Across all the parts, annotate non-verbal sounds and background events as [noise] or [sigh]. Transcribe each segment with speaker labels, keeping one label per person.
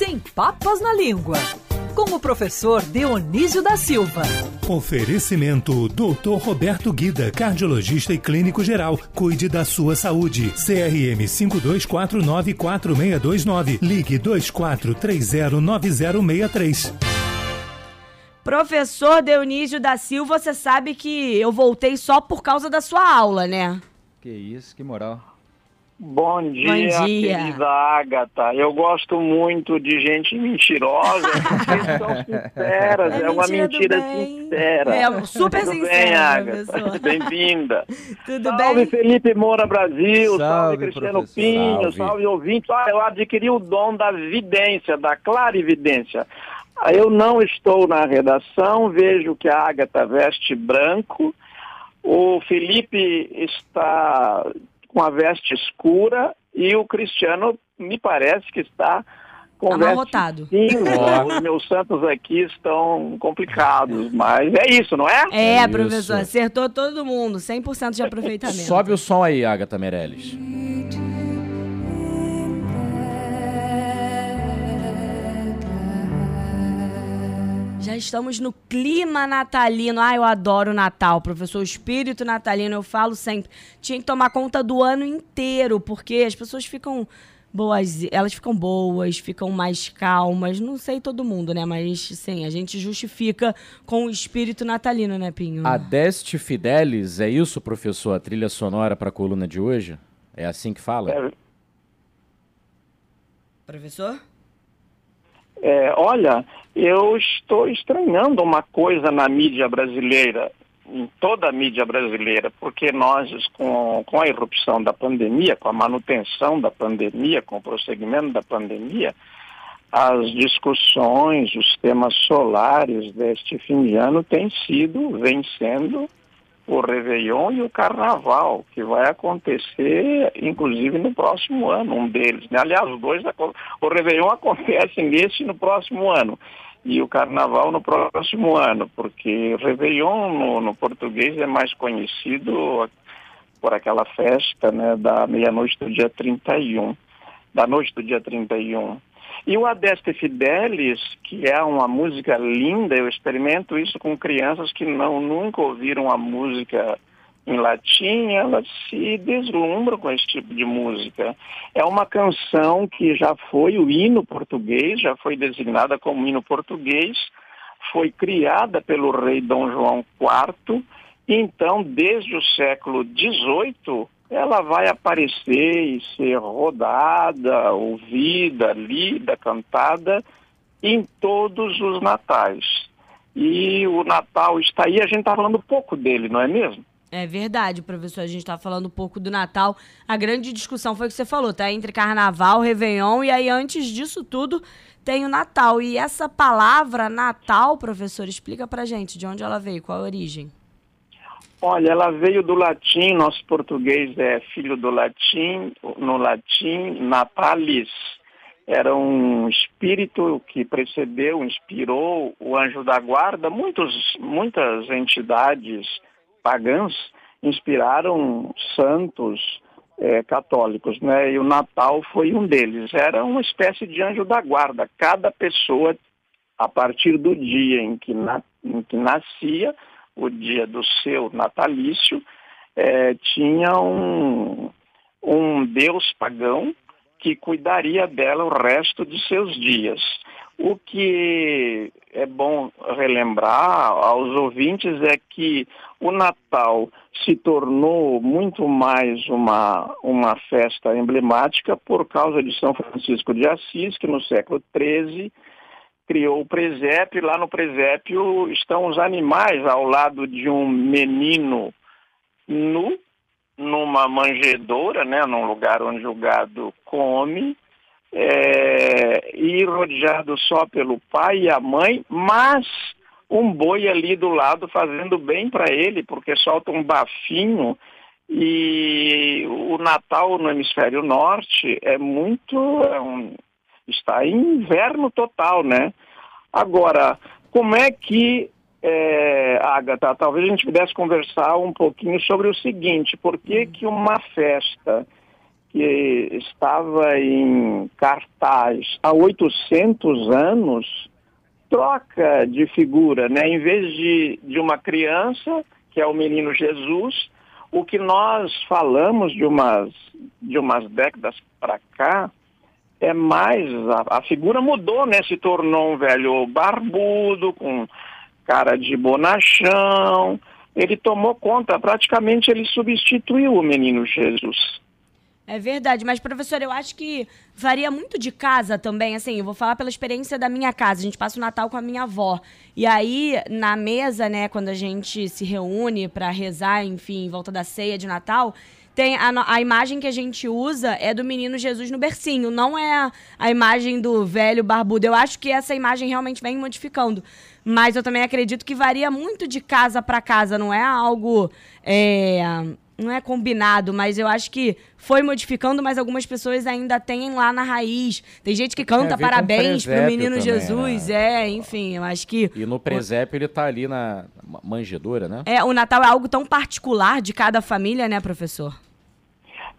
Speaker 1: sem papas na língua. Com o professor Dionísio da Silva.
Speaker 2: Oferecimento Dr. Roberto Guida, cardiologista e clínico geral. Cuide da sua saúde. CRM 52494629. Ligue 24309063.
Speaker 3: Professor Dionísio da Silva, você sabe que eu voltei só por causa da sua aula, né?
Speaker 4: Que isso, que moral.
Speaker 5: Bom dia, Bom dia, querida Agatha. Eu gosto muito de gente mentirosa, [laughs] porque são sinceras, é, é uma mentira sincera.
Speaker 3: É super Tudo sincera, bem, Agatha? [laughs]
Speaker 5: Bem-vinda.
Speaker 3: Tudo
Speaker 5: salve
Speaker 3: bem?
Speaker 5: Felipe Moura Brasil, salve,
Speaker 4: salve
Speaker 5: Cristiano
Speaker 4: professor.
Speaker 5: Pinho, salve,
Speaker 4: salve
Speaker 5: ouvinte. Ah, eu adquiri o dom da vidência, da clarividência. Ah, eu não estou na redação, vejo que a Agatha veste branco, o Felipe está com a veste escura e o Cristiano me parece que está com
Speaker 3: Amarrotado.
Speaker 5: veste cinza. Os meus santos aqui estão complicados, mas é isso, não é?
Speaker 3: É,
Speaker 4: Isso.
Speaker 3: professor, acertou todo mundo, 100% de aproveitamento.
Speaker 4: Sobe o som aí, Agatha Meirelles.
Speaker 3: Já estamos no clima natalino. Ah, eu adoro o Natal, professor. O espírito natalino, eu falo sempre. Tinha que tomar conta do ano inteiro, porque as pessoas ficam boas, elas ficam boas, ficam mais calmas. Não sei todo mundo, né? Mas sim, a gente justifica com o espírito natalino, né, Pinho?
Speaker 4: Adeste Fidelis, é isso, professor? A trilha sonora para a coluna de hoje? É assim que fala?
Speaker 5: É,
Speaker 3: Professor?
Speaker 5: É, olha, eu estou estranhando uma coisa na mídia brasileira, em toda a mídia brasileira, porque nós, com, com a irrupção da pandemia, com a manutenção da pandemia, com o prosseguimento da pandemia, as discussões, os temas solares deste fim de ano têm sido, vem sendo, o Réveillon e o Carnaval, que vai acontecer, inclusive, no próximo ano, um deles. Né? Aliás, os dois, o Réveillon [laughs] acontece nesse e no próximo ano, e o Carnaval no próximo ano, porque Réveillon no, no português é mais conhecido por aquela festa né, da meia-noite do dia 31, da noite do dia 31. E o Adeste Fidelis, que é uma música linda, eu experimento isso com crianças que não nunca ouviram a música em latim, elas se deslumbram com esse tipo de música. É uma canção que já foi o hino português, já foi designada como hino português, foi criada pelo rei Dom João IV, então, desde o século XVIII, ela vai aparecer e ser rodada, ouvida, lida, cantada em todos os natais. E o Natal está aí, a gente está falando pouco dele, não é mesmo?
Speaker 3: É verdade, professor. A gente tá falando um pouco do Natal. A grande discussão foi o que você falou, tá? Entre Carnaval, Réveillon, e aí antes disso tudo tem o Natal. E essa palavra Natal, professor, explica pra gente de onde ela veio, qual a origem.
Speaker 5: Olha, ela veio do latim, nosso português é filho do latim, no latim, natalis. Era um espírito que precedeu, inspirou o anjo da guarda. Muitos, muitas entidades pagãs inspiraram santos eh, católicos, né? E o Natal foi um deles. Era uma espécie de anjo da guarda. Cada pessoa, a partir do dia em que, na, em que nascia, o dia do seu natalício, eh, tinha um, um deus pagão que cuidaria dela o resto de seus dias. O que é bom relembrar aos ouvintes é que o Natal se tornou muito mais uma, uma festa emblemática por causa de São Francisco de Assis, que no século XIII criou o presépio. Lá no presépio estão os animais ao lado de um menino nu, numa manjedoura, né, num lugar onde o gado come, é, e rodeado só pelo pai e a mãe, mas um boi ali do lado fazendo bem para ele, porque solta um bafinho e o Natal no hemisfério norte é muito é um, está em inverno total, né? Agora, como é que é, Agatha, talvez a gente pudesse conversar um pouquinho sobre o seguinte, por que, que uma festa que estava em cartaz há 800 anos, troca de figura, né? Em vez de, de uma criança, que é o menino Jesus, o que nós falamos de umas, de umas décadas para cá é mais. A, a, figura mudou, né? Se tornou um velho barbudo, com cara de bonachão. Ele tomou conta, praticamente ele substituiu o menino Jesus.
Speaker 3: É verdade, mas professor, eu acho que varia muito de casa também. Assim, eu vou falar pela experiência da minha casa. A gente passa o Natal com a minha avó. E aí, na mesa, né, quando a gente se reúne para rezar, enfim, em volta da ceia de Natal, tem a, a, imagem que a gente usa é do menino Jesus no bercinho, não é a, a imagem do velho barbudo. Eu acho que essa imagem realmente vem modificando. Mas eu também acredito que varia muito de casa para casa, não é algo. É, não é combinado, mas eu acho que foi modificando, mas algumas pessoas ainda têm lá na raiz. Tem gente que canta parabéns pro menino também, Jesus, né? é, enfim, eu acho que...
Speaker 4: E no presépio ele tá ali na manjedoura, né?
Speaker 3: É, o Natal é algo tão particular de cada família, né, professor?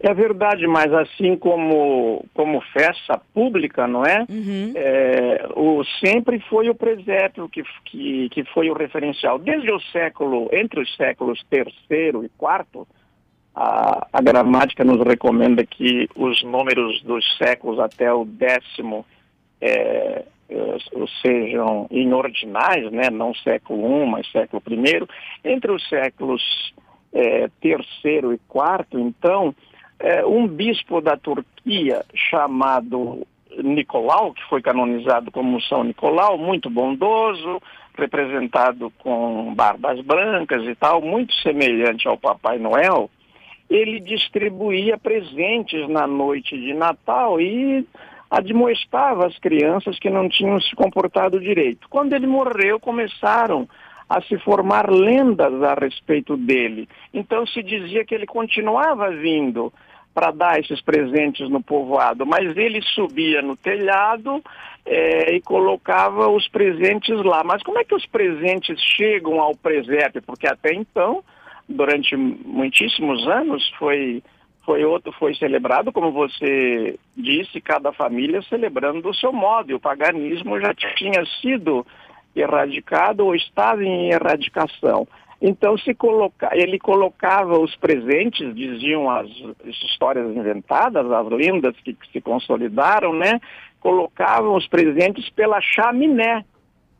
Speaker 5: É verdade, mas assim como, como festa pública, não é? Uhum. é o, sempre foi o presépio que, que, que foi o referencial. Desde o século, entre os séculos terceiro e quarto, a, a gramática nos recomenda que os números dos séculos até o décimo é, é sejam em ordinais, né? não século I, mas século I. Entre os séculos é, terceiro e quarto, então, um bispo da Turquia chamado Nicolau, que foi canonizado como São Nicolau, muito bondoso, representado com barbas brancas e tal, muito semelhante ao Papai Noel, ele distribuía presentes na noite de Natal e admoestava as crianças que não tinham se comportado direito. Quando ele morreu, começaram a se formar lendas a respeito dele. Então se dizia que ele continuava vindo para dar esses presentes no povoado, mas ele subia no telhado é, e colocava os presentes lá. Mas como é que os presentes chegam ao presépio? Porque até então durante muitíssimos anos foi foi outro foi celebrado como você disse cada família celebrando do seu modo e o paganismo já tinha sido erradicado ou estava em erradicação então se coloca, ele colocava os presentes diziam as, as histórias inventadas as lendas que, que se consolidaram né? Colocavam os presentes pela chaminé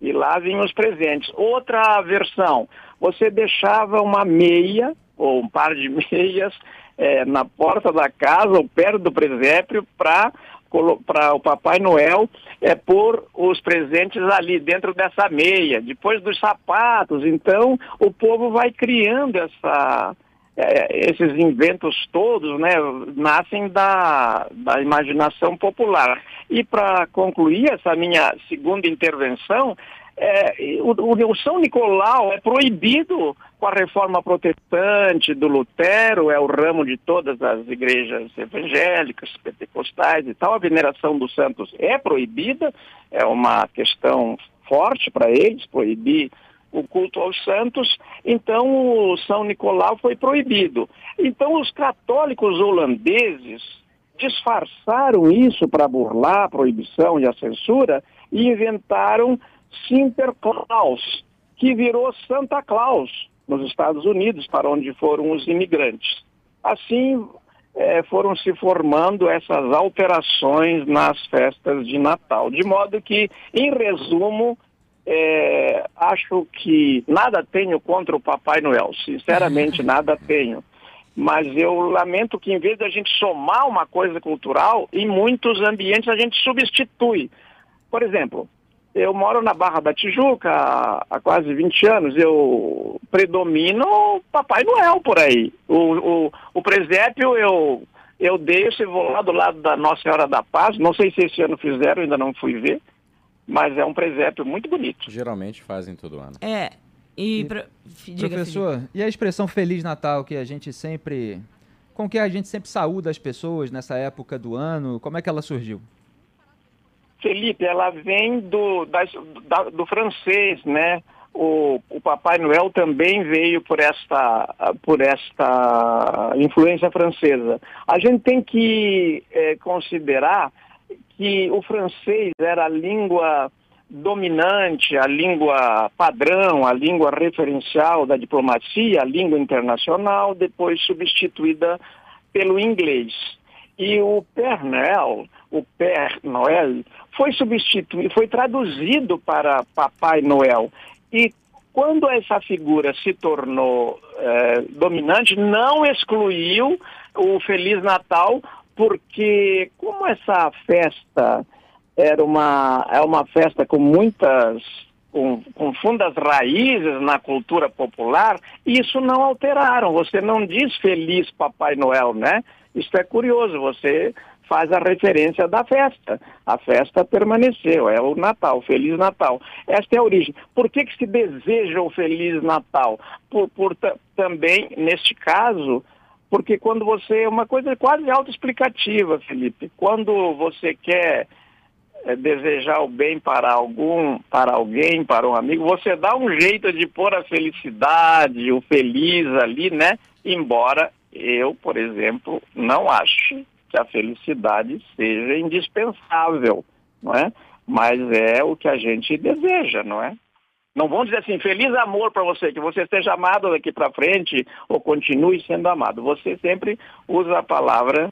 Speaker 5: e lá vinham os presentes. Outra versão você deixava uma meia ou um par de [laughs] meias é, na porta da casa ou perto do presépio para para o Papai Noel é pôr os presentes ali dentro dessa meia, depois dos sapatos. Então o povo vai criando essa, é, esses inventos todos, né, nascem da, da imaginação popular. E para concluir essa minha segunda intervenção, é, o, o, São Nicolau é proibido com a reforma protestante do Lutero, é o ramo de todas as igrejas evangélicas, pentecostais e tal. A veneração dos santos é proibida, é uma questão forte para eles, proibir o culto aos santos, então o São Nicolau foi proibido. Então os católicos holandeses disfarçaram isso para burlar a proibição e a censura e inventaram Sinterklaas, que virou Santa Claus nos Estados Unidos, para onde foram os imigrantes. Assim é, foram se formando essas alterações nas festas de Natal. De modo que, em resumo, é, acho que nada tenho contra o Papai Noel, sinceramente [laughs] nada tenho. Mas eu lamento que, em vez de a gente somar uma coisa cultural, em muitos ambientes a gente substitui. Por exemplo, eu moro na Barra da Tijuca há, quase 20 anos. Eu predomino o Papai Noel por aí. O, o, o presépio eu, eu deixo e vou lá do lado da Nossa Senhora da Paz. Não sei se esse ano fizeram, ainda não fui ver. Mas é um presépio muito bonito.
Speaker 4: Geralmente fazem todo ano.
Speaker 3: É. E, e pro...
Speaker 6: Diga, professor, Felipe. e a expressão Feliz Natal que a gente sempre. com que a gente sempre saúda as pessoas nessa época do ano, como é que ela surgiu?
Speaker 5: Felipe, ela vem do, da, do francês, né? o, o Papai Noel também veio por esta, por esta influência francesa. A gente tem que é, considerar que o francês era a língua dominante, a língua padrão, a língua referencial da diplomacia, a língua internacional, depois substituída pelo inglês. E o Père Noël, o Père Noël, foi substituído, foi traduzido para Papai Noel. E quando essa figura se tornou eh, dominante, não excluiu o Feliz Natal, porque como essa festa era uma, é uma festa com muitas com, com, fundas raízes na cultura popular, isso não alteraram. Você não diz feliz Papai Noel, né? Isso é curioso, você faz a referência da festa. A festa permaneceu, é o Natal, Feliz Natal. Esta é a origem. Por que, que se deseja o Feliz Natal? Por, por também, neste caso, porque quando você. Uma coisa quase autoexplicativa, Felipe. Quando você quer é, desejar o bem para algum, para alguém, para um amigo, você dá um jeito de pôr a felicidade, o feliz ali, né? Embora eu, por exemplo, não ache que a felicidade seja indispensável, não é? Mas é o que a gente deseja, não é? Não vamos dizer assim, feliz amor para você, que você seja amado daqui para frente ou continue sendo amado. Você sempre usa a palavra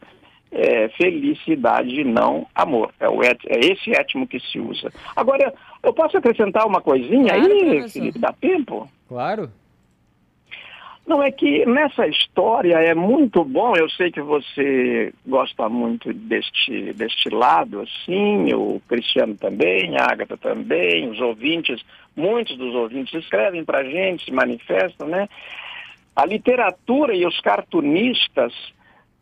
Speaker 5: é, felicidade, não amor. É, o et, é esse étimo que se usa. Agora, eu posso acrescentar uma coisinha claro, aí, professor. Felipe? Dá tempo?
Speaker 6: Claro.
Speaker 5: Não, é que nessa história é muito bom, eu sei que você gosta muito deste, deste lado, assim, o Cristiano também, a Agatha também, os ouvintes, muitos dos ouvintes escrevem para a gente, se manifestam, né? A literatura e os cartunistas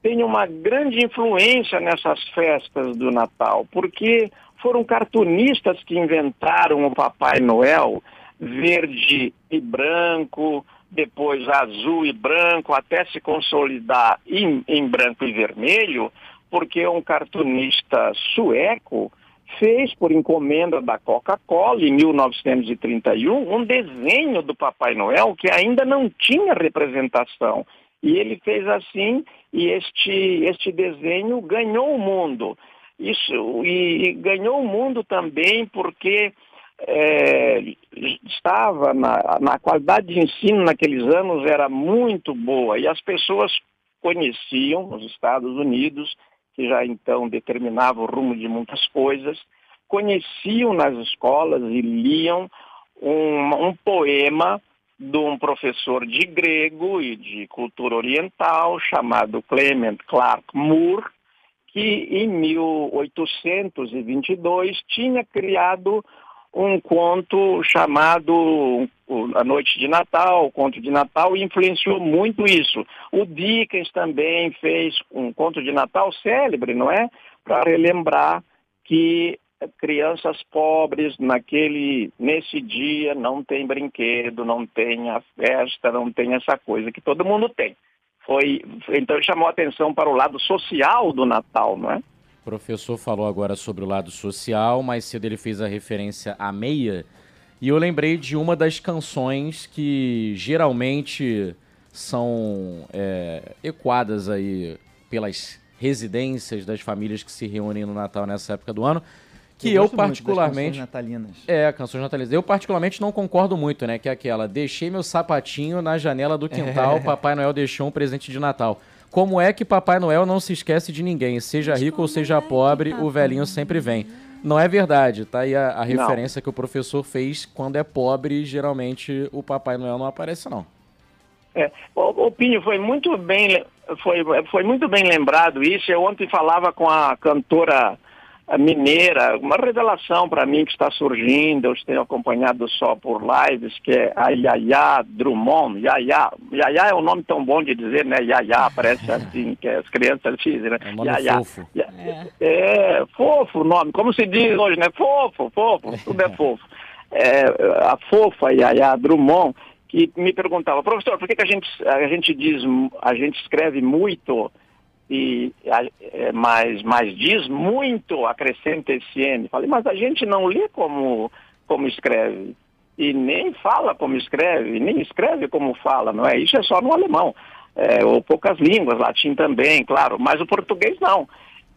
Speaker 5: têm uma grande influência nessas festas do Natal, porque foram cartunistas que inventaram o Papai Noel verde e branco, depois azul e branco, até se consolidar em, em branco e vermelho, porque um cartunista sueco fez por encomenda da Coca-Cola em 1931 um desenho do Papai Noel que ainda não tinha representação. E ele fez assim e este, este desenho ganhou o mundo. Isso, e, e ganhou o mundo também porque é, estava na, na qualidade de ensino naqueles anos era muito boa e as pessoas conheciam nos Estados Unidos, que já então determinava o rumo de muitas coisas, conheciam nas escolas e liam um, um poema de um professor de grego e de cultura oriental chamado Clement Clark Moore, que em 1822 tinha criado um conto chamado A Noite de Natal, o Conto de Natal, e influenciou muito isso. O Dickens também fez um conto de Natal célebre, não é? Para relembrar que crianças pobres naquele nesse dia não tem brinquedo, não tem a festa, não tem essa coisa que todo mundo tem. Foi então chamou a atenção para o lado social do Natal, não é?
Speaker 4: Professor falou agora sobre o lado social, mais cedo ele fez a referência à meia. E eu lembrei de uma das canções que geralmente são é, ecoadas aí pelas residências das famílias que se reúnem no Natal nessa época do ano. Que eu, eu particularmente.
Speaker 6: canções natalinas.
Speaker 4: É, canções natalinas. Eu particularmente não concordo muito, né? Que é aquela. Deixei meu sapatinho na janela do quintal, é. [laughs] Papai Noel deixou um presente de Natal. Como é que Papai Noel não se esquece de ninguém? Seja rico ou seja pobre, o velhinho sempre vem. Não é verdade, tá aí a, a referência que o professor fez. Quando é pobre, geralmente o Papai Noel não aparece, não.
Speaker 5: É, o, o Pinho foi muito bem, foi, foi muito bem lembrado isso. Eu ontem falava com a cantora mineira, uma revelação para mim que está surgindo, eu tenho acompanhado só por lives, que é a Yaya Drummond. Yaya, Yaya é um nome tão bom de dizer, né? Yaya, parece assim, que as crianças dizem, né?
Speaker 4: É Yaya. fofo.
Speaker 5: É. é, fofo o nome, como se diz hoje, né? Fofo, fofo, tudo é fofo. É, a fofa Yaya Drummond, que me perguntava, professor, por que, que a, gente, a gente diz, a gente escreve muito e é, mas, diz muito, acrescenta esse N. Falei, mas a gente não lê como, como escreve. e nem fala como escreve, nem escreve como fala, não é? Isso é só no alemão, é, ou poucas línguas, latim também, claro, mas o português não.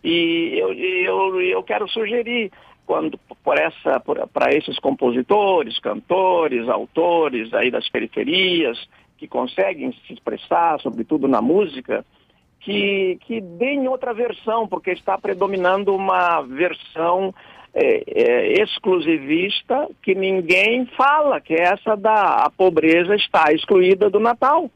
Speaker 5: E eu, eu, eu quero sugerir quando por essa para esses compositores, cantores, autores aí das periferias que conseguem se expressar, sobretudo na música, que, que deem outra versão, porque está predominando uma versão é, é, exclusivista que ninguém fala, que é essa da a pobreza está excluída do Natal.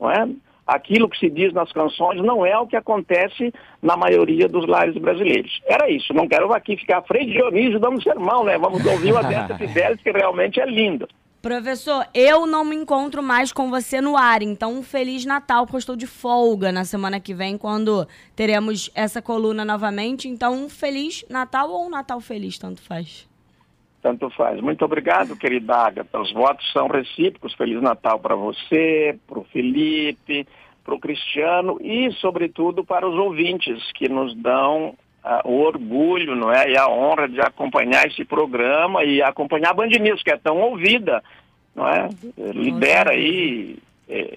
Speaker 5: Não é? Aquilo que se diz nas canções não é o que acontece na maioria dos lares brasileiros. Era isso, não quero aqui ficar Frei Dionísio dando sermão, né? Vamos ouvir o Adeta [laughs] Fidelis, que realmente é lindo.
Speaker 3: Professor, eu não me encontro mais com você no ar, então um Feliz Natal, porque eu estou de folga na semana que vem, quando teremos essa coluna novamente. Então, um Feliz Natal ou um Natal Feliz, tanto faz.
Speaker 5: Tanto faz. Muito obrigado, querida Agatha. Os votos são recíprocos. Feliz Natal para você, para o Felipe, para o Cristiano e, sobretudo, para os ouvintes que nos dão o orgulho não é? e a honra de acompanhar esse programa e acompanhar a Band News, que é tão ouvida. Não é? Lidera aí. É,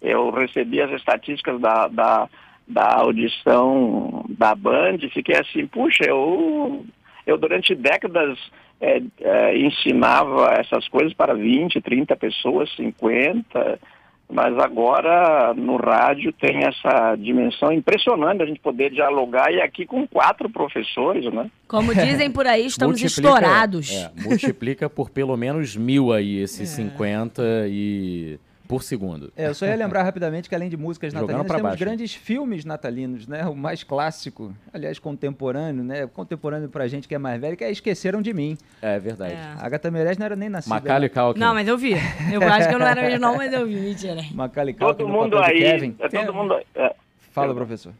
Speaker 5: eu recebi as estatísticas da, da, da audição da Band e fiquei assim, puxa, eu, eu durante décadas é, é, ensinava essas coisas para 20, 30 pessoas, 50, mas agora no rádio tem essa dimensão impressionante a gente poder dialogar e aqui com quatro professores, né?
Speaker 3: Como dizem por aí, [laughs] estamos estourados.
Speaker 4: É, multiplica por pelo menos mil aí esses é. 50 e por segundo.
Speaker 6: É, eu só ia lembrar rapidamente que além de músicas natalinas, temos baixo. grandes filmes natalinos, né? O mais clássico, aliás, contemporâneo, né? Contemporâneo pra gente que é mais velho, que é Esqueceram de Mim.
Speaker 4: É, verdade. É.
Speaker 6: A Agatha Meirelles não era nem nascida.
Speaker 4: Macaulay Culkin.
Speaker 3: Não, mas eu vi. Eu acho que eu não era mesmo não, mas eu vi, mentira.
Speaker 6: Macaulay Culkin
Speaker 5: todo mundo aí, Kevin. É todo mundo... É.
Speaker 6: Fala, professor.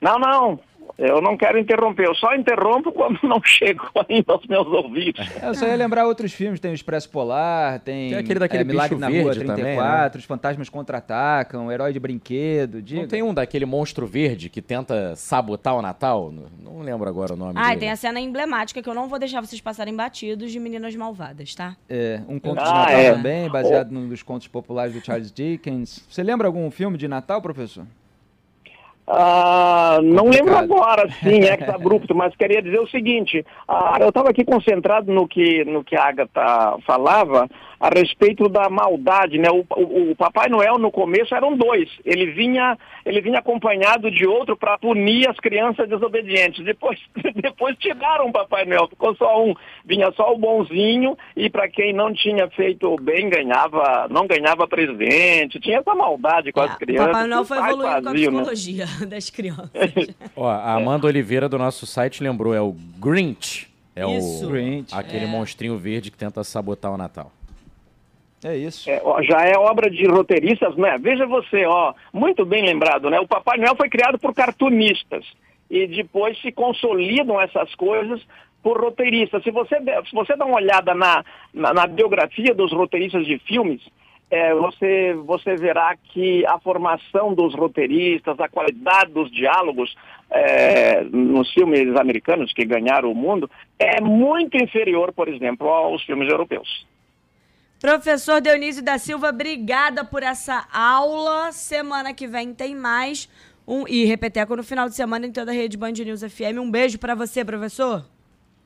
Speaker 5: Não, não. Eu não quero interromper, eu só interrompo quando não [laughs] chego ainda aos meus ouvidos.
Speaker 6: É, eu só ia lembrar outros filmes, tem o Expresso Polar, tem,
Speaker 4: tem aquele daquele é,
Speaker 6: Milagre
Speaker 4: na
Speaker 6: Rua
Speaker 4: 34, também,
Speaker 6: né? Os Fantasmas Contra-Atacam, o Herói de Brinquedo, diga.
Speaker 4: Não tem um daquele monstro verde que tenta sabotar o Natal? Não, lembro agora o nome
Speaker 3: Ah,
Speaker 4: dele.
Speaker 3: tem a cena emblemática que eu não vou deixar vocês passarem batidos de Meninas Malvadas, tá?
Speaker 6: É, um conto ah, de Natal é. também, baseado oh. num dos contos populares do Charles Dickens. Você lembra algum filme de Natal, professor?
Speaker 5: Ah, não lembro agora, sim, ex-abrupto, [laughs] mas queria dizer o seguinte, ah, eu estava aqui concentrado no que, no que a Agatha falava, a respeito da maldade, né? O, o, o, Papai Noel no começo eram dois. Ele vinha, ele vinha acompanhado de outro para punir as crianças desobedientes. Depois, [laughs] depois tiraram o Papai Noel, ficou só um. Vinha só o bonzinho e para quem não tinha feito o bem ganhava, não ganhava presente. Tinha essa maldade com é, as crianças.
Speaker 3: O Papai Noel foi evoluindo com a né? psicologia né? [laughs] das crianças. [laughs]
Speaker 4: Ó, a Amanda Oliveira do nosso site lembrou é o Grinch. É
Speaker 3: Isso.
Speaker 4: o Grinch. aquele é. monstrinho verde que tenta sabotar o Natal.
Speaker 6: É isso.
Speaker 5: É, ó, já é obra de roteiristas, né? Veja você, ó, muito bem lembrado, né? O Papai Noel foi criado por cartunistas e depois se consolidam essas coisas por roteiristas. Se você, se você dá uma olhada na, na, na biografia dos roteiristas de filmes, é, você, você verá que a formação dos roteiristas, a qualidade dos diálogos é, nos filmes americanos que ganharam o mundo é muito inferior, por exemplo, aos filmes europeus.
Speaker 3: Professor Dionísio da Silva, obrigada por essa aula. Semana que vem tem mais. Um, e Repeteco no final de semana em toda a rede Band News FM. Um beijo para você, professor.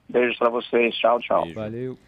Speaker 5: Beijo para vocês. Tchau, tchau. Beijo.
Speaker 6: Valeu.